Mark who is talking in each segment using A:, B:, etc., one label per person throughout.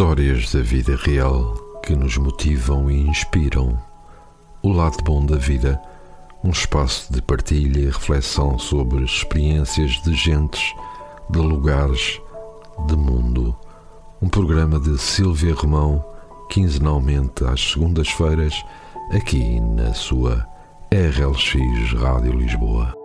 A: Histórias da vida real que nos motivam e inspiram. O lado bom da vida, um espaço de partilha e reflexão sobre experiências de gentes, de lugares, de mundo. Um programa de Silvia Romão, quinzenalmente às segundas-feiras, aqui na sua RLX Rádio Lisboa.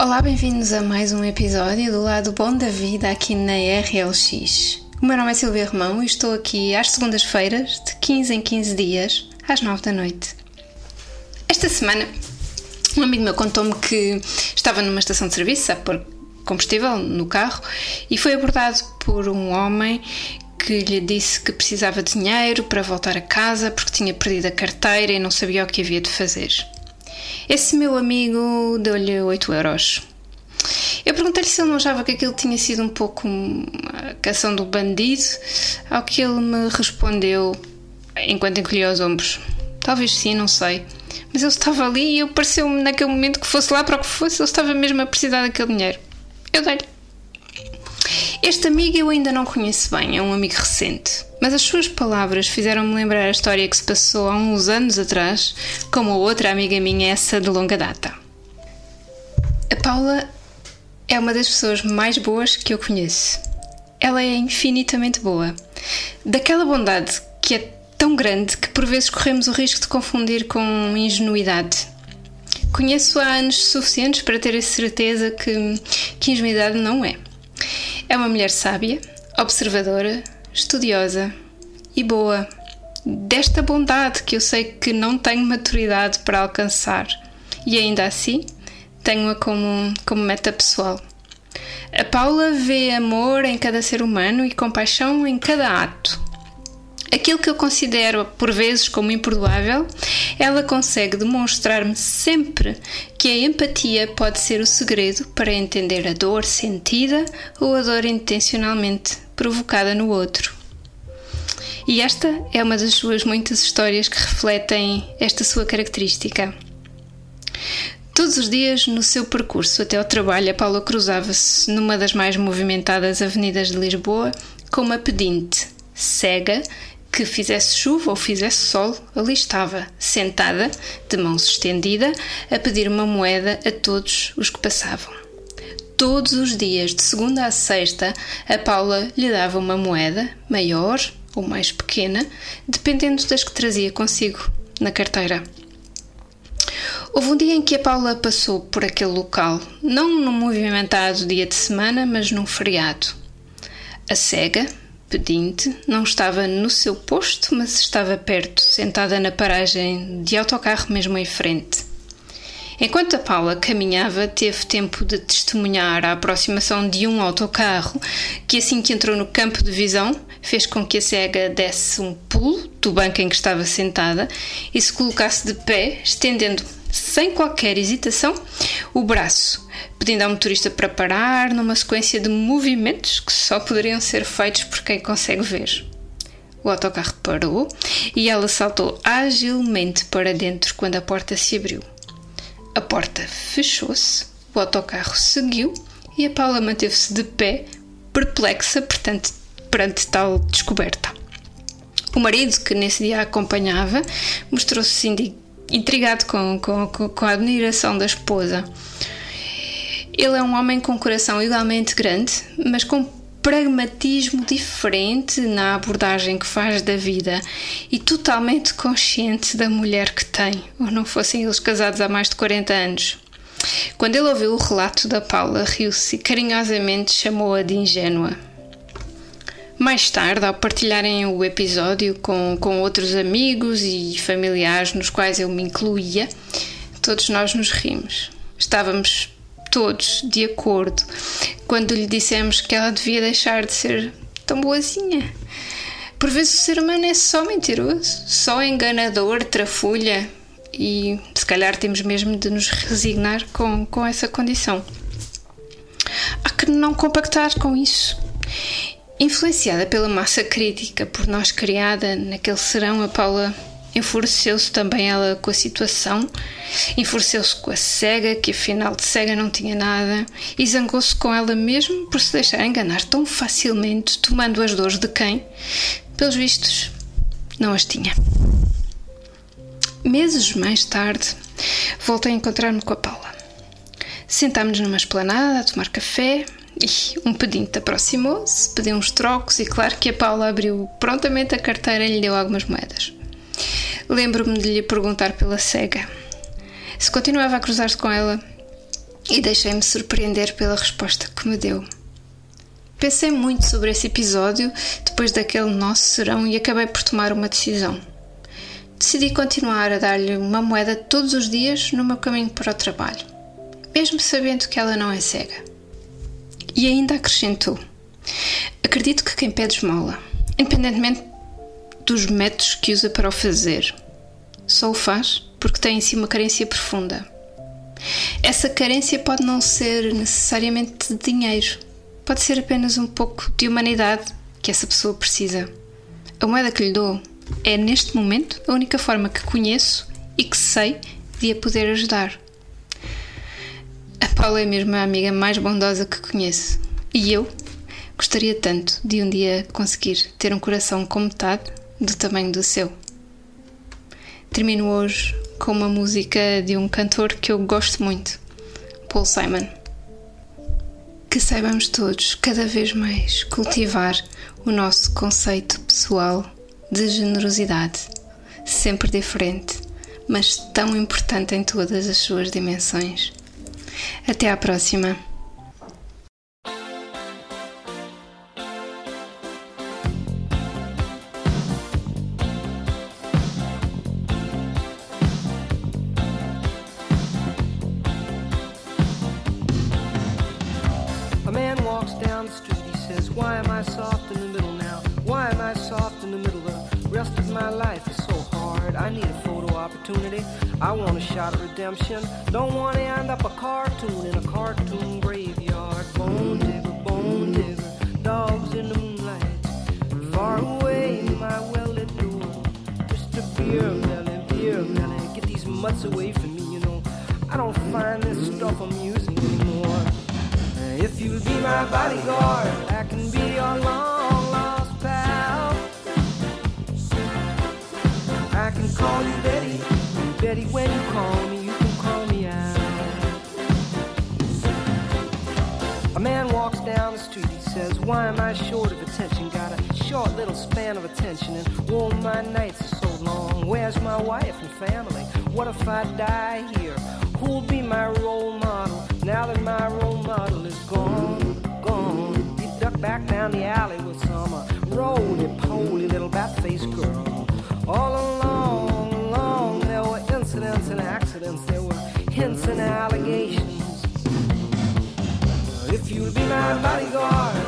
B: Olá, bem-vindos a mais um episódio do Lado Bom da Vida aqui na RLX. O meu nome é Silvia Romão e estou aqui às segundas-feiras, de 15 em 15 dias, às 9 da noite. Esta semana, um amigo meu contou-me que estava numa estação de serviço a pôr combustível no carro e foi abordado por um homem que lhe disse que precisava de dinheiro para voltar a casa porque tinha perdido a carteira e não sabia o que havia de fazer. Esse meu amigo deu-lhe 8 euros. Eu perguntei-lhe se ele não achava que aquilo tinha sido um pouco a cação do bandido, ao que ele me respondeu, enquanto encolhia os ombros: Talvez sim, não sei. Mas ele estava ali e eu pareceu-me naquele momento que fosse lá para o que fosse, ele estava mesmo a precisar daquele dinheiro. Eu dei-lhe. Este amigo eu ainda não conheço bem, é um amigo recente, mas as suas palavras fizeram-me lembrar a história que se passou há uns anos atrás com uma outra amiga minha, essa de longa data. A Paula é uma das pessoas mais boas que eu conheço. Ela é infinitamente boa. Daquela bondade que é tão grande que por vezes corremos o risco de confundir com ingenuidade. Conheço há anos suficientes para ter a certeza que, que ingenuidade não é. É uma mulher sábia, observadora, estudiosa e boa. Desta bondade que eu sei que não tenho maturidade para alcançar. E ainda assim, tenho-a como, como meta pessoal. A Paula vê amor em cada ser humano e compaixão em cada ato. Aquilo que eu considero por vezes como imperdoável, ela consegue demonstrar-me sempre que a empatia pode ser o segredo para entender a dor sentida ou a dor intencionalmente provocada no outro. E esta é uma das suas muitas histórias que refletem esta sua característica. Todos os dias, no seu percurso até ao trabalho, a Paula cruzava-se numa das mais movimentadas avenidas de Lisboa com uma pedinte, cega, que fizesse chuva ou fizesse sol, ali estava, sentada, de mãos estendida, a pedir uma moeda a todos os que passavam. Todos os dias, de segunda a sexta, a Paula lhe dava uma moeda, maior ou mais pequena, dependendo das que trazia consigo na carteira. Houve um dia em que a Paula passou por aquele local, não num movimentado dia de semana, mas num feriado. A cega, pedinte não estava no seu posto, mas estava perto, sentada na paragem de autocarro mesmo em frente. Enquanto a Paula caminhava, teve tempo de testemunhar a aproximação de um autocarro que, assim que entrou no campo de visão, fez com que a cega desse um pulo do banco em que estava sentada e se colocasse de pé, estendendo sem qualquer hesitação, o braço, pedindo ao motorista para parar numa sequência de movimentos que só poderiam ser feitos por quem consegue ver. O autocarro parou e ela saltou agilmente para dentro quando a porta se abriu. A porta fechou-se, o autocarro seguiu e a Paula manteve-se de pé, perplexa portanto, perante tal descoberta. O marido, que nesse dia a acompanhava, mostrou-se intrigado com, com, com a admiração da esposa. Ele é um homem com coração igualmente grande, mas com pragmatismo diferente na abordagem que faz da vida e totalmente consciente da mulher que tem, ou não fossem eles casados há mais de 40 anos. Quando ele ouviu o relato da Paula, riu-se e carinhosamente chamou-a de ingênua. Mais tarde, ao partilharem o episódio com, com outros amigos e familiares nos quais eu me incluía, todos nós nos rimos. Estávamos todos de acordo quando lhe dissemos que ela devia deixar de ser tão boazinha. Por vezes o ser humano é só mentiroso, só enganador, trafulha e se calhar temos mesmo de nos resignar com, com essa condição. Há que não compactar com isso Influenciada pela massa crítica por nós criada naquele serão, a Paula Enfureceu-se também ela com a situação, enfureceu-se com a cega, que afinal de cega não tinha nada, e zangou-se com ela mesmo por se deixar enganar tão facilmente, tomando as dores de quem, pelos vistos, não as tinha. Meses mais tarde, voltei a encontrar-me com a Paula. Sentámos-nos numa esplanada a tomar café e um pedinte aproximou-se, pediu uns trocos e claro que a Paula abriu prontamente a carteira e lhe deu algumas moedas. Lembro-me de lhe perguntar pela cega se continuava a cruzar-se com ela e deixei-me surpreender pela resposta que me deu. Pensei muito sobre esse episódio depois daquele nosso serão e acabei por tomar uma decisão. Decidi continuar a dar-lhe uma moeda todos os dias no meu caminho para o trabalho, mesmo sabendo que ela não é cega. E ainda acrescentou: Acredito que quem pede esmola, independentemente dos métodos que usa para o fazer, só o faz porque tem em si uma carência profunda. Essa carência pode não ser necessariamente de dinheiro, pode ser apenas um pouco de humanidade que essa pessoa precisa. A moeda que lhe dou é, neste momento, a única forma que conheço e que sei de a poder ajudar. Paula é mesmo a amiga mais bondosa que conheço. E eu gostaria tanto de um dia conseguir ter um coração com metade do tamanho do seu. Termino hoje com uma música de um cantor que eu gosto muito, Paul Simon. Que saibamos todos, cada vez mais, cultivar o nosso conceito pessoal de generosidade, sempre diferente, mas tão importante em todas as suas dimensões. Até à próxima!
C: Why am I soft in the middle now? Why am I soft in the middle? The rest of my life is so hard. I need a photo opportunity. I want a shot of redemption. Don't want to end up a cartoon in a cartoon graveyard. Bone digger, bone digger, dogs in the moonlight. Far away, my well-lit door. Just a beer melon, beer melon. Get these mutts away from me, you know. I don't find this stuff amusing anymore. If you'll be my bodyguard, I can be your long call you Betty, Betty, when you call me, you can call me out. A man walks down the street, he says, Why am I short of attention? Got a short little span of attention, and all my nights are so long. Where's my wife and family? What if I die here? Who'll be my role model now that my role model is gone? Gone. He ducked back down the alley with some uh, roly-poly little bat-faced girl. All along, and allegations. If you'll be my bodyguard,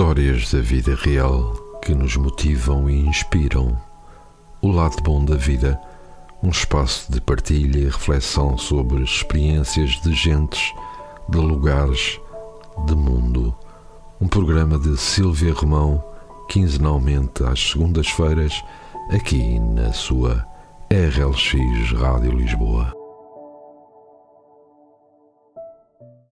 A: Histórias da vida real que nos motivam e inspiram. O lado bom da vida, um espaço de partilha e reflexão sobre experiências de gentes, de lugares, de mundo. Um programa de Silvia Romão, quinzenalmente às segundas-feiras, aqui na sua RLX Rádio Lisboa.